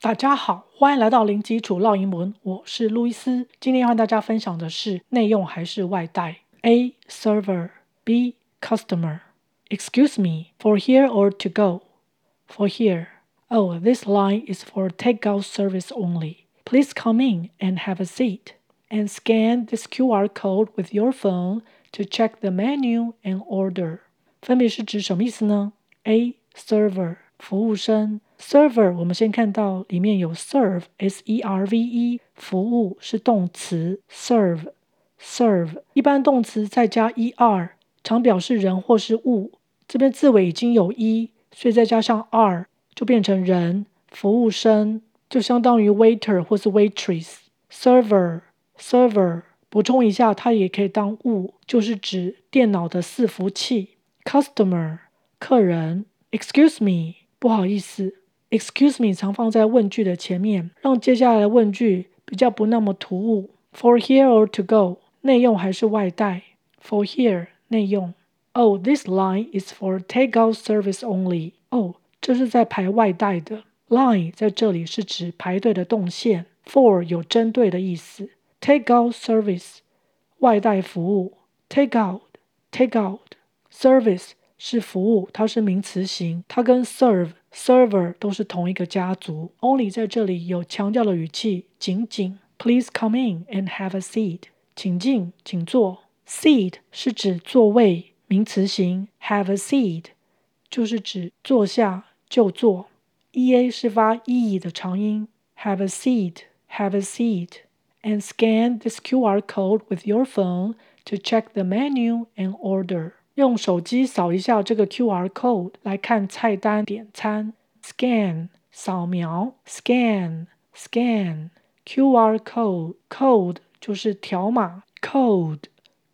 大家好，欢迎来到零基础烙英文，我是路易斯。今天要和大家分享的是内用还是外带？A server, B customer. Excuse me, for here or to go? For here. Oh, this line is for takeout service only. Please come in and have a seat. And scan this QR code with your phone to check the menu and order. 分别是指什么意思呢？A. Server 服务生 ，Server 我们先看到里面有 serve s e r v e 服务是动词 serve serve 一般动词再加 e r 常表示人或是物，这边字尾已经有 e，所以再加上 r 就变成人服务生，就相当于 waiter 或是 waitress server。Server，补充一下，它也可以当物，就是指电脑的伺服器。Customer，客人。Excuse me，不好意思。Excuse me 常放在问句的前面，让接下来的问句比较不那么突兀。For here or to go，内用还是外带？For here，内用。Oh, this line is for takeout service only。哦，这是在排外带的。Line 在这里是指排队的动线。For 有针对的意思。Take out service，外带服务。Take out，take out，service 是服务，它是名词型，它跟 serve、server 都是同一个家族。Only 在这里有强调的语气，仅仅。Please come in and have a seat，请进，请坐。Seat 是指座位，名词型。Have a seat 就是指坐下就坐。EA 是发 E 的长音。Have a seat，have a seat。And scan this QR code with your phone to check the menu and order. 用手机扫一下这个 QR code 来看菜单点餐。Scan 扫描，scan scan QR code code 就是条码 code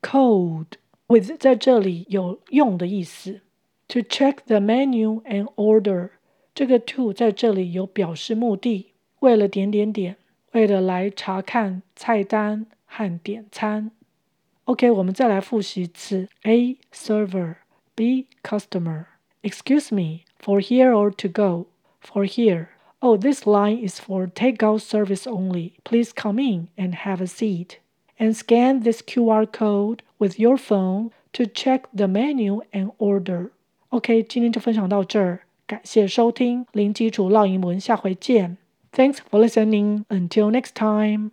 code with 在这里有用的意思。To check the menu and order 这个 to 在这里有表示目的，为了点点点。为了来查看菜单和点餐 ，OK，我们再来复习一次：A server, B customer. Excuse me, for here or to go? For here. Oh, this line is for takeout service only. Please come in and have a seat. And scan this QR code with your phone to check the menu and order. OK，今天就分享到这儿，感谢收听零基础烙英文，下回见。Thanks for listening. Until next time.